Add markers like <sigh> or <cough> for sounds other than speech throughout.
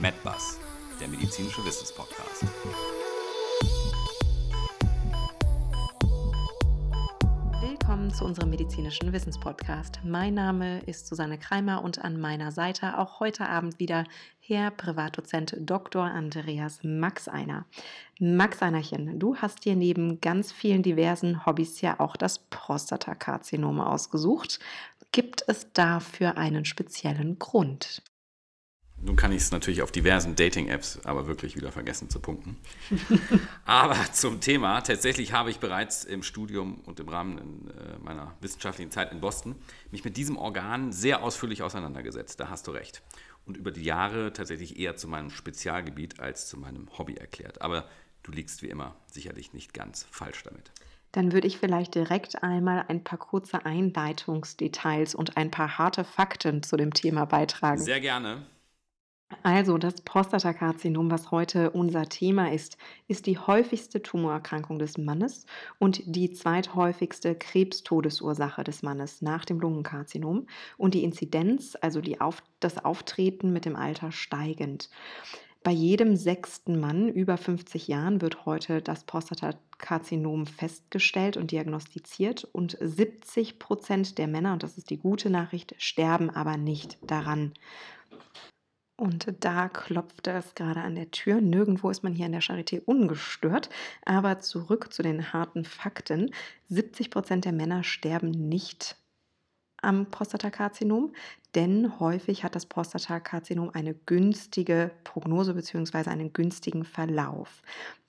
MedBus, der medizinische Wissenspodcast. Willkommen zu unserem medizinischen Wissenspodcast. Mein Name ist Susanne Kreimer und an meiner Seite auch heute Abend wieder Herr Privatdozent Dr. Andreas Max Einer. Max Einerchen, du hast dir neben ganz vielen diversen Hobbys ja auch das Prostatakarzinom ausgesucht. Gibt es dafür einen speziellen Grund? Nun kann ich es natürlich auf diversen Dating-Apps aber wirklich wieder vergessen zu punkten. <laughs> aber zum Thema, tatsächlich habe ich bereits im Studium und im Rahmen äh, meiner wissenschaftlichen Zeit in Boston mich mit diesem Organ sehr ausführlich auseinandergesetzt. Da hast du recht. Und über die Jahre tatsächlich eher zu meinem Spezialgebiet als zu meinem Hobby erklärt. Aber du liegst wie immer sicherlich nicht ganz falsch damit. Dann würde ich vielleicht direkt einmal ein paar kurze Einleitungsdetails und ein paar harte Fakten zu dem Thema beitragen. Sehr gerne. Also, das Prostatakarzinom, was heute unser Thema ist, ist die häufigste Tumorerkrankung des Mannes und die zweithäufigste Krebstodesursache des Mannes nach dem Lungenkarzinom und die Inzidenz, also die Auf das Auftreten mit dem Alter steigend. Bei jedem sechsten Mann über 50 Jahren wird heute das Prostatakarzinom festgestellt und diagnostiziert und 70 Prozent der Männer, und das ist die gute Nachricht, sterben aber nicht daran. Und da klopfte es gerade an der Tür. Nirgendwo ist man hier in der Charité ungestört. Aber zurück zu den harten Fakten. 70 Prozent der Männer sterben nicht am Prostatakarzinom, denn häufig hat das Prostatakarzinom eine günstige Prognose bzw. einen günstigen Verlauf.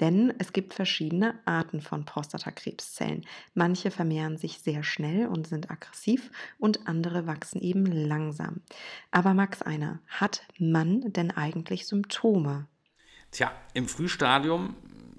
Denn es gibt verschiedene Arten von Prostatakrebszellen. Manche vermehren sich sehr schnell und sind aggressiv und andere wachsen eben langsam. Aber Max Einer, hat man denn eigentlich Symptome? Tja, im Frühstadium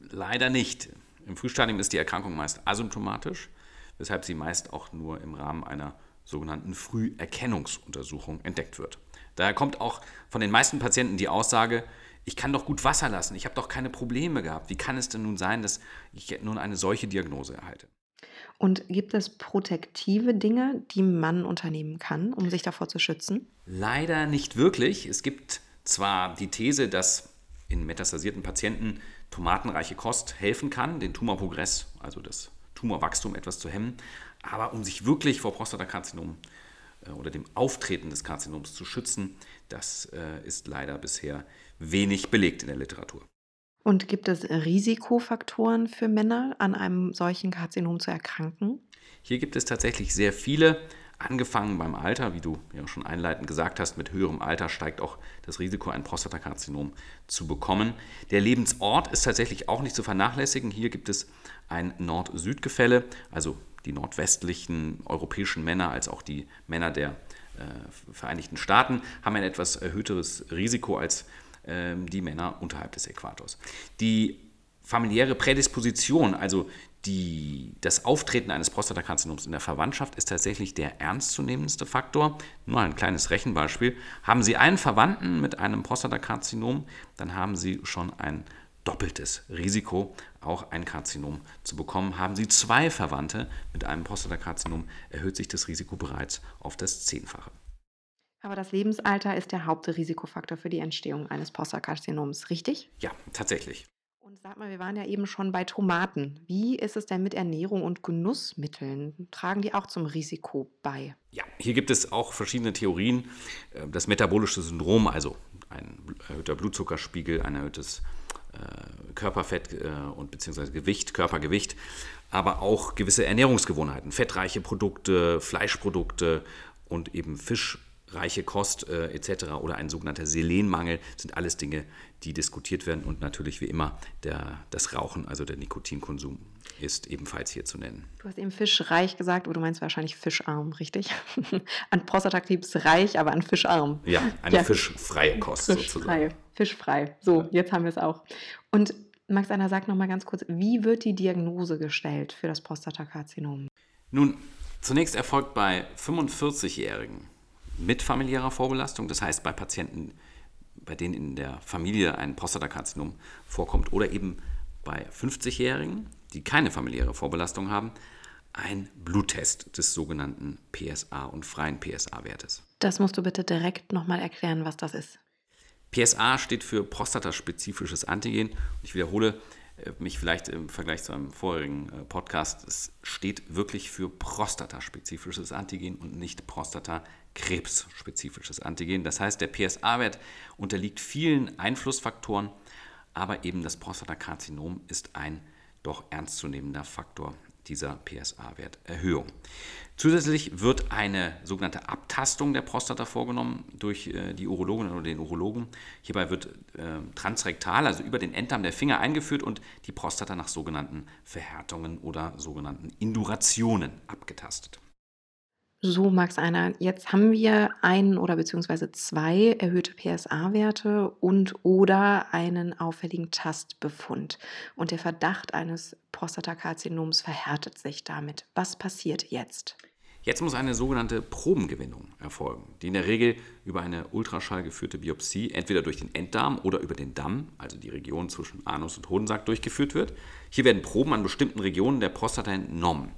leider nicht. Im Frühstadium ist die Erkrankung meist asymptomatisch, weshalb sie meist auch nur im Rahmen einer sogenannten Früherkennungsuntersuchung entdeckt wird. Daher kommt auch von den meisten Patienten die Aussage, ich kann doch gut Wasser lassen, ich habe doch keine Probleme gehabt. Wie kann es denn nun sein, dass ich nun eine solche Diagnose erhalte? Und gibt es protektive Dinge, die man unternehmen kann, um sich davor zu schützen? Leider nicht wirklich. Es gibt zwar die These, dass in metastasierten Patienten tomatenreiche Kost helfen kann, den Tumorprogress, also das Tumorwachstum etwas zu hemmen, aber um sich wirklich vor Prostatakarzinom äh, oder dem Auftreten des Karzinoms zu schützen, das äh, ist leider bisher wenig belegt in der Literatur. Und gibt es Risikofaktoren für Männer, an einem solchen Karzinom zu erkranken? Hier gibt es tatsächlich sehr viele, angefangen beim Alter, wie du ja schon einleitend gesagt hast, mit höherem Alter steigt auch das Risiko, ein Prostatakarzinom zu bekommen. Der Lebensort ist tatsächlich auch nicht zu vernachlässigen. Hier gibt es ein Nord-Süd-Gefälle, also die nordwestlichen europäischen Männer als auch die Männer der äh, Vereinigten Staaten haben ein etwas erhöhteres Risiko als äh, die Männer unterhalb des Äquators. Die familiäre Prädisposition, also die, das Auftreten eines Prostatakarzinoms in der Verwandtschaft ist tatsächlich der ernstzunehmendste Faktor. Nur ein kleines Rechenbeispiel. Haben Sie einen Verwandten mit einem Prostatakarzinom, dann haben Sie schon ein doppeltes Risiko, auch ein Karzinom zu bekommen. Haben Sie zwei Verwandte mit einem Prostatakarzinom, erhöht sich das Risiko bereits auf das Zehnfache. Aber das Lebensalter ist der Hauptrisikofaktor für die Entstehung eines Prostatakarzinoms, richtig? Ja, tatsächlich. Und sag mal, wir waren ja eben schon bei Tomaten. Wie ist es denn mit Ernährung und Genussmitteln? Tragen die auch zum Risiko bei? Ja, hier gibt es auch verschiedene Theorien. Äh, das metabolische Syndrom, also ein erhöhter Blutzuckerspiegel, ein erhöhtes Körperfett äh, und beziehungsweise Gewicht, Körpergewicht, aber auch gewisse Ernährungsgewohnheiten, fettreiche Produkte, Fleischprodukte und eben fischreiche Kost äh, etc. oder ein sogenannter Selenmangel sind alles Dinge, die diskutiert werden und natürlich wie immer der, das Rauchen, also der Nikotinkonsum ist ebenfalls hier zu nennen. Du hast eben fischreich gesagt, aber du meinst wahrscheinlich fischarm, richtig? <laughs> an Prostatakrebs reich, aber an fischarm. Ja, eine ja. fischfreie Kost fischfrei. sozusagen. Fischfrei. So, ja. jetzt haben wir es auch. Und Max Anna, sag noch mal ganz kurz, wie wird die Diagnose gestellt für das Prostatakarzinom? Nun, zunächst erfolgt bei 45-Jährigen mit familiärer Vorbelastung, das heißt bei Patienten, bei denen in der Familie ein Prostatakarzinom vorkommt oder eben bei 50-Jährigen, die keine familiäre Vorbelastung haben, ein Bluttest des sogenannten PSA und freien PSA-Wertes. Das musst du bitte direkt nochmal erklären, was das ist. PSA steht für prostataspezifisches Antigen. Ich wiederhole äh, mich vielleicht im Vergleich zu einem vorherigen äh, Podcast. Es steht wirklich für prostataspezifisches Antigen und nicht prostatakrebsspezifisches Antigen. Das heißt, der PSA-Wert unterliegt vielen Einflussfaktoren, aber eben das Prostatakarzinom ist ein doch ernstzunehmender Faktor dieser PSA-Werterhöhung. Zusätzlich wird eine sogenannte Abtastung der Prostata vorgenommen durch äh, die Urologin oder den Urologen. Hierbei wird äh, transrektal, also über den Enddarm der Finger eingeführt und die Prostata nach sogenannten Verhärtungen oder sogenannten Indurationen abgetastet. So, Max einer. Jetzt haben wir einen oder beziehungsweise zwei erhöhte PSA-Werte und oder einen auffälligen Tastbefund. Und der Verdacht eines Prostatakarzinoms verhärtet sich damit. Was passiert jetzt? Jetzt muss eine sogenannte Probengewinnung erfolgen, die in der Regel über eine Ultraschall geführte Biopsie entweder durch den Enddarm oder über den Damm, also die Region zwischen Anus und Hodensack, durchgeführt wird. Hier werden Proben an bestimmten Regionen der Prostata entnommen.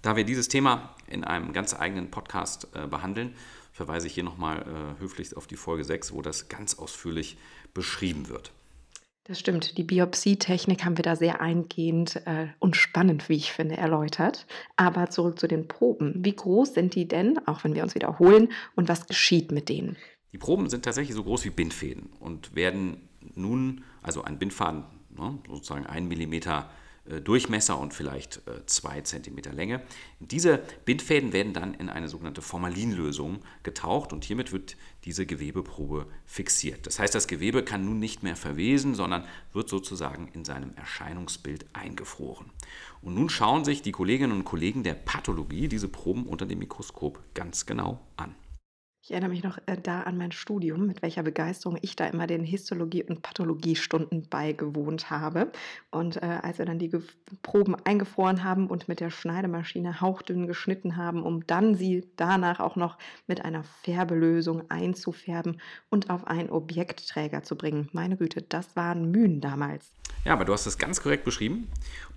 Da wir dieses Thema in einem ganz eigenen Podcast äh, behandeln, verweise ich hier nochmal äh, höflich auf die Folge 6, wo das ganz ausführlich beschrieben wird. Das stimmt. Die Biopsietechnik haben wir da sehr eingehend äh, und spannend, wie ich finde, erläutert. Aber zurück zu den Proben. Wie groß sind die denn, auch wenn wir uns wiederholen, und was geschieht mit denen? Die Proben sind tatsächlich so groß wie Bindfäden und werden nun, also ein Bindfaden, ne, sozusagen ein Millimeter Durchmesser und vielleicht 2 äh, cm Länge. Diese Bindfäden werden dann in eine sogenannte Formalinlösung getaucht und hiermit wird diese Gewebeprobe fixiert. Das heißt, das Gewebe kann nun nicht mehr verwesen, sondern wird sozusagen in seinem Erscheinungsbild eingefroren. Und nun schauen sich die Kolleginnen und Kollegen der Pathologie diese Proben unter dem Mikroskop ganz genau an. Ich erinnere mich noch äh, da an mein Studium, mit welcher Begeisterung ich da immer den Histologie- und Pathologiestunden beigewohnt habe. Und äh, als wir dann die Ge Proben eingefroren haben und mit der Schneidemaschine hauchdünn geschnitten haben, um dann sie danach auch noch mit einer Färbelösung einzufärben und auf einen Objektträger zu bringen. Meine Güte, das waren Mühen damals. Ja, aber du hast das ganz korrekt beschrieben.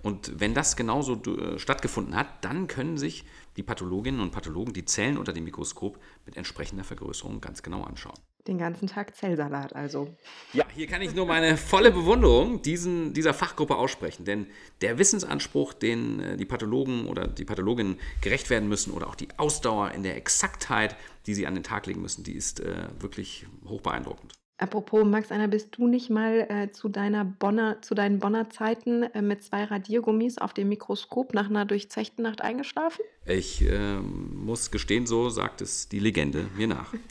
Und wenn das genauso äh, stattgefunden hat, dann können sich die Pathologinnen und Pathologen die Zellen unter dem Mikroskop mit entsprechender Vergrößerung ganz genau anschauen. Den ganzen Tag Zellsalat also. Ja, hier kann ich nur meine volle Bewunderung diesen, dieser Fachgruppe aussprechen, denn der Wissensanspruch, den äh, die Pathologen oder die Pathologinnen gerecht werden müssen oder auch die Ausdauer in der Exaktheit, die sie an den Tag legen müssen, die ist äh, wirklich hoch beeindruckend. Apropos, Max, einer, bist du nicht mal äh, zu, deiner Bonner, zu deinen Bonner Zeiten äh, mit zwei Radiergummis auf dem Mikroskop nach einer durchzechten Nacht eingeschlafen? Ich äh, muss gestehen, so sagt es die Legende mir nach. <laughs>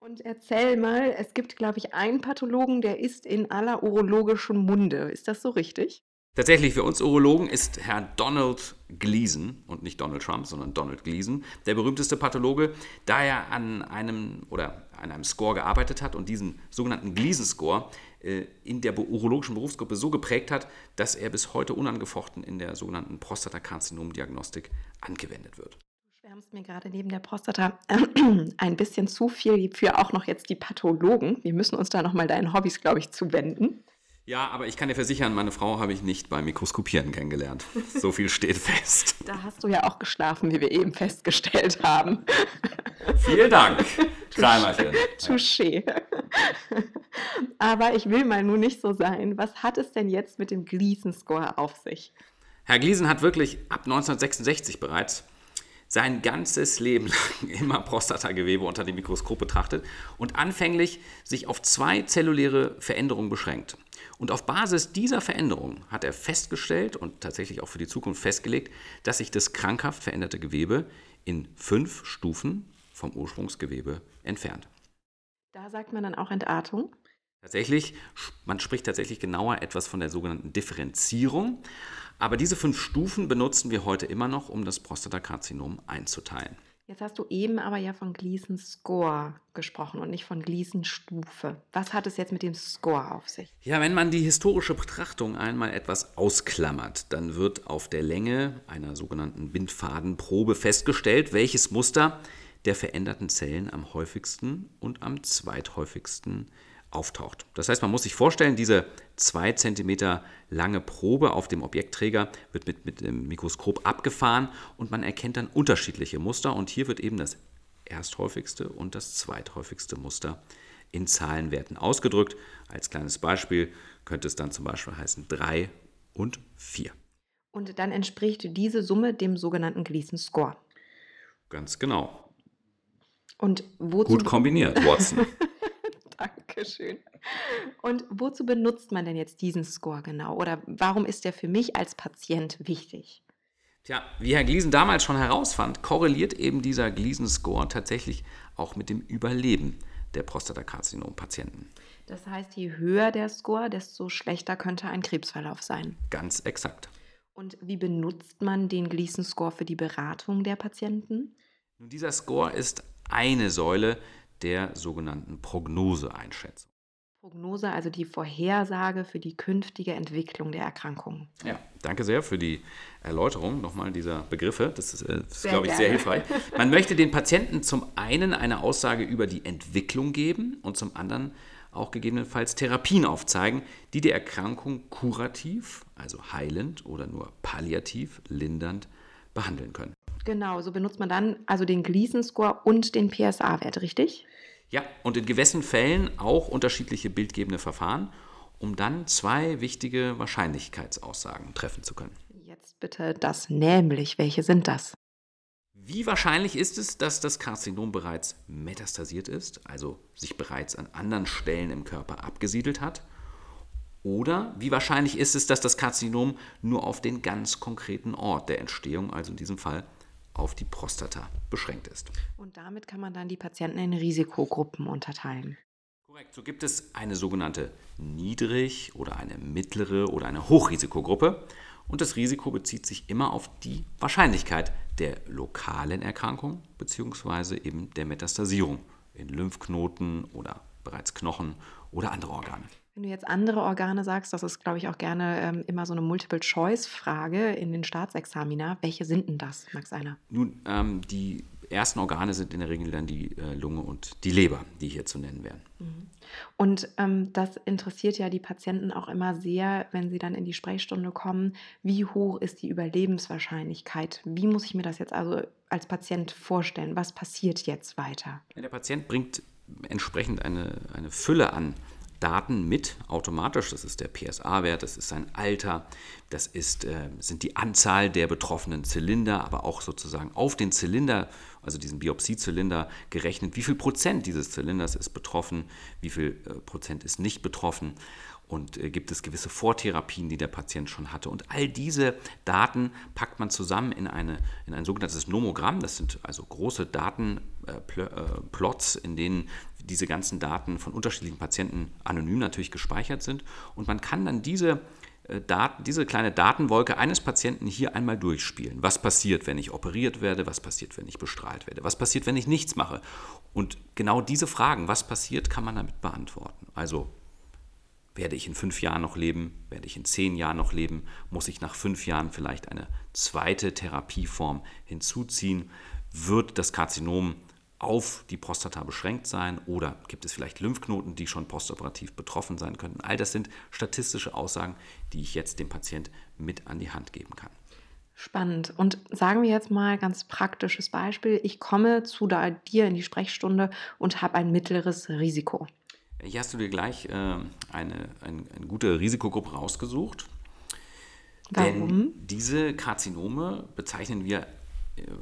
Und erzähl mal, es gibt, glaube ich, einen Pathologen, der ist in aller urologischen Munde. Ist das so richtig? Tatsächlich für uns Urologen ist Herr Donald Gleason und nicht Donald Trump, sondern Donald Gleason der berühmteste Pathologe, da er an einem oder an einem Score gearbeitet hat und diesen sogenannten Gleason-Score äh, in der urologischen Berufsgruppe so geprägt hat, dass er bis heute unangefochten in der sogenannten Prostatakarzinom-Diagnostik angewendet wird. Schwärmst mir gerade neben der Prostata ein bisschen zu viel für auch noch jetzt die Pathologen. Wir müssen uns da nochmal deinen Hobbys, glaube ich, zuwenden. Ja, aber ich kann dir versichern, meine Frau habe ich nicht beim Mikroskopieren kennengelernt. So viel steht fest. <laughs> Da hast du ja auch geschlafen, wie wir eben festgestellt haben. Vielen Dank, <laughs> Kreimerchen. Touché. Aber ich will mal nur nicht so sein. Was hat es denn jetzt mit dem Gleason-Score auf sich? Herr Gleason hat wirklich ab 1966 bereits sein ganzes Leben lang <laughs> immer Prostatagewebe unter dem Mikroskop betrachtet und anfänglich sich auf zwei zelluläre Veränderungen beschränkt. Und auf Basis dieser Veränderung hat er festgestellt und tatsächlich auch für die Zukunft festgelegt, dass sich das krankhaft veränderte Gewebe in fünf Stufen vom Ursprungsgewebe entfernt. Da sagt man dann auch Entartung? Tatsächlich, man spricht tatsächlich genauer etwas von der sogenannten Differenzierung. Aber diese fünf Stufen benutzen wir heute immer noch, um das Prostatakarzinom einzuteilen. Jetzt hast du eben aber ja von Gleason Score gesprochen und nicht von Gleason Stufe. Was hat es jetzt mit dem Score auf sich? Ja, wenn man die historische Betrachtung einmal etwas ausklammert, dann wird auf der Länge einer sogenannten Bindfadenprobe festgestellt, welches Muster der veränderten Zellen am häufigsten und am zweithäufigsten auftaucht. Das heißt, man muss sich vorstellen, diese 2 cm lange Probe auf dem Objektträger wird mit, mit dem Mikroskop abgefahren und man erkennt dann unterschiedliche Muster und hier wird eben das ersthäufigste und das zweithäufigste Muster in Zahlenwerten ausgedrückt. Als kleines Beispiel könnte es dann zum Beispiel heißen 3 und 4. Und dann entspricht diese Summe dem sogenannten Gleason Score. Ganz genau. Und wozu Gut kombiniert, Watson. <laughs> Dankeschön. Und wozu benutzt man denn jetzt diesen Score genau? Oder warum ist der für mich als Patient wichtig? Tja, wie Herr Gliesen damals schon herausfand, korreliert eben dieser Gliesen-Score tatsächlich auch mit dem Überleben der Prostatakarzinom-Patienten. Das heißt, je höher der Score, desto schlechter könnte ein Krebsverlauf sein. Ganz exakt. Und wie benutzt man den Gleason-Score für die Beratung der Patienten? Nun, dieser Score ist eine Säule der sogenannten Prognoseeinschätzung. Prognose, also die Vorhersage für die künftige Entwicklung der Erkrankung. Ja, danke sehr für die Erläuterung nochmal dieser Begriffe. Das ist, äh, ist glaube ich, sehr hilfreich. Man <laughs> möchte den Patienten zum einen eine Aussage über die Entwicklung geben und zum anderen auch gegebenenfalls Therapien aufzeigen, die die Erkrankung kurativ, also heilend oder nur palliativ, lindernd behandeln können. Genau, so benutzt man dann also den Gleason-Score und den PSA-Wert, richtig? Ja, und in gewissen Fällen auch unterschiedliche bildgebende Verfahren, um dann zwei wichtige Wahrscheinlichkeitsaussagen treffen zu können. Jetzt bitte das nämlich. Welche sind das? Wie wahrscheinlich ist es, dass das Karzinom bereits metastasiert ist, also sich bereits an anderen Stellen im Körper abgesiedelt hat? Oder wie wahrscheinlich ist es, dass das Karzinom nur auf den ganz konkreten Ort der Entstehung, also in diesem Fall auf die Prostata, beschränkt ist? Und damit kann man dann die Patienten in Risikogruppen unterteilen. Korrekt, so gibt es eine sogenannte Niedrig- oder eine mittlere oder eine Hochrisikogruppe. Und das Risiko bezieht sich immer auf die Wahrscheinlichkeit der lokalen Erkrankung bzw. eben der Metastasierung in Lymphknoten oder bereits Knochen oder andere Organe. Wenn du jetzt andere Organe sagst, das ist, glaube ich, auch gerne ähm, immer so eine Multiple-Choice-Frage in den Staatsexamina. Welche sind denn das, Max Einer? Nun, ähm, die ersten Organe sind in der Regel dann die äh, Lunge und die Leber, die hier zu nennen wären. Und ähm, das interessiert ja die Patienten auch immer sehr, wenn sie dann in die Sprechstunde kommen. Wie hoch ist die Überlebenswahrscheinlichkeit? Wie muss ich mir das jetzt also als Patient vorstellen? Was passiert jetzt weiter? Der Patient bringt entsprechend eine, eine Fülle an Daten mit automatisch. Das ist der PSA-Wert, das ist sein Alter, das ist, äh, sind die Anzahl der betroffenen Zylinder, aber auch sozusagen auf den Zylinder, also diesen Biopsiezylinder gerechnet, wie viel Prozent dieses Zylinders ist betroffen, wie viel äh, Prozent ist nicht betroffen und äh, gibt es gewisse Vortherapien, die der Patient schon hatte. Und all diese Daten packt man zusammen in, eine, in ein sogenanntes Nomogramm. Das sind also große Datenplots, in denen diese ganzen Daten von unterschiedlichen Patienten anonym natürlich gespeichert sind. Und man kann dann diese äh, Daten, diese kleine Datenwolke eines Patienten hier einmal durchspielen. Was passiert, wenn ich operiert werde? Was passiert, wenn ich bestrahlt werde? Was passiert, wenn ich nichts mache? Und genau diese Fragen, was passiert, kann man damit beantworten. Also werde ich in fünf Jahren noch leben? Werde ich in zehn Jahren noch leben? Muss ich nach fünf Jahren vielleicht eine zweite Therapieform hinzuziehen? Wird das Karzinom auf die Prostata beschränkt sein oder gibt es vielleicht Lymphknoten, die schon postoperativ betroffen sein könnten? All das sind statistische Aussagen, die ich jetzt dem Patient mit an die Hand geben kann. Spannend. Und sagen wir jetzt mal ganz praktisches Beispiel. Ich komme zu da, dir in die Sprechstunde und habe ein mittleres Risiko. Hier hast du dir gleich äh, eine, eine, eine gute Risikogruppe rausgesucht. Warum? Denn diese Karzinome bezeichnen wir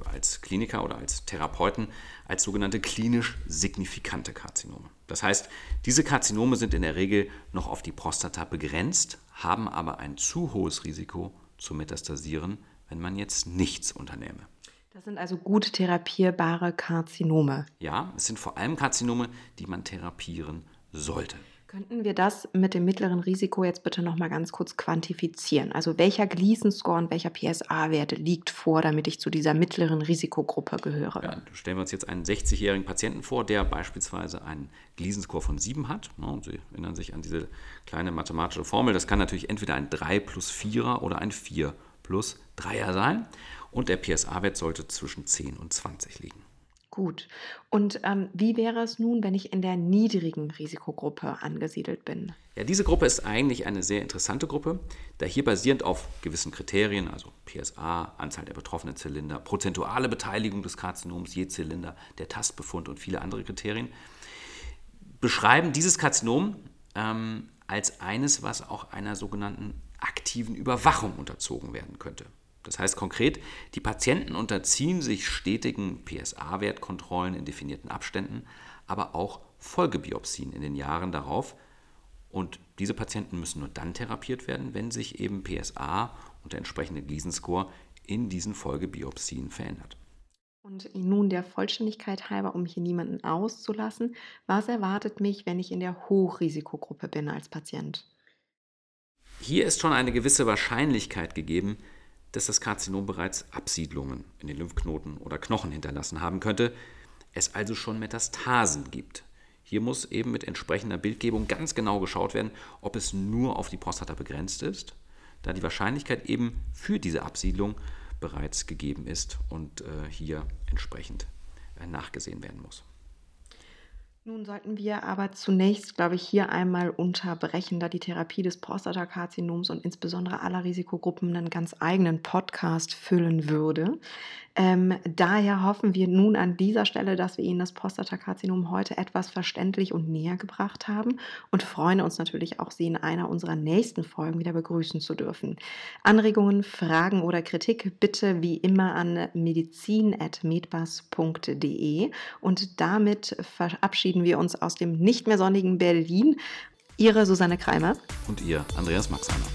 als Kliniker oder als Therapeuten als sogenannte klinisch signifikante Karzinome. Das heißt, diese Karzinome sind in der Regel noch auf die Prostata begrenzt, haben aber ein zu hohes Risiko zu metastasieren, wenn man jetzt nichts unternehme. Das sind also gut therapierbare Karzinome. Ja, es sind vor allem Karzinome, die man therapieren sollte. Könnten wir das mit dem mittleren Risiko jetzt bitte noch mal ganz kurz quantifizieren? Also welcher Gleason-Score und welcher PSA-Wert liegt vor, damit ich zu dieser mittleren Risikogruppe gehöre? Ja, stellen wir uns jetzt einen 60-jährigen Patienten vor, der beispielsweise einen Gleason-Score von 7 hat. Ja, und Sie erinnern sich an diese kleine mathematische Formel. Das kann natürlich entweder ein 3 plus 4er oder ein 4 plus 3er sein. Und der PSA-Wert sollte zwischen 10 und 20 liegen. Gut. Und ähm, wie wäre es nun, wenn ich in der niedrigen Risikogruppe angesiedelt bin? Ja, diese Gruppe ist eigentlich eine sehr interessante Gruppe, da hier basierend auf gewissen Kriterien, also PSA, Anzahl der betroffenen Zylinder, prozentuale Beteiligung des Karzinoms je Zylinder, der Tastbefund und viele andere Kriterien, beschreiben dieses Karzinom ähm, als eines, was auch einer sogenannten aktiven Überwachung unterzogen werden könnte. Das heißt konkret, die Patienten unterziehen sich stetigen PSA-Wertkontrollen in definierten Abständen, aber auch Folgebiopsien in den Jahren darauf. Und diese Patienten müssen nur dann therapiert werden, wenn sich eben PSA und der entsprechende Gleason-Score in diesen Folgebiopsien verändert. Und nun der Vollständigkeit halber, um hier niemanden auszulassen, was erwartet mich, wenn ich in der Hochrisikogruppe bin als Patient? Hier ist schon eine gewisse Wahrscheinlichkeit gegeben, dass das Karzinom bereits Absiedlungen in den Lymphknoten oder Knochen hinterlassen haben könnte, es also schon Metastasen gibt. Hier muss eben mit entsprechender Bildgebung ganz genau geschaut werden, ob es nur auf die Prostata begrenzt ist, da die Wahrscheinlichkeit eben für diese Absiedlung bereits gegeben ist und äh, hier entsprechend äh, nachgesehen werden muss. Nun sollten wir aber zunächst, glaube ich, hier einmal unterbrechen, da die Therapie des Prostatakarzinoms und insbesondere aller Risikogruppen einen ganz eigenen Podcast füllen würde. Ähm, daher hoffen wir nun an dieser Stelle, dass wir Ihnen das Prostatakarzinom heute etwas verständlich und näher gebracht haben und freuen uns natürlich auch, Sie in einer unserer nächsten Folgen wieder begrüßen zu dürfen. Anregungen, Fragen oder Kritik bitte wie immer an medizin.medbus.de und damit verabschieden wir uns aus dem nicht mehr sonnigen Berlin. Ihre Susanne Kreimer und ihr Andreas Maxheimer.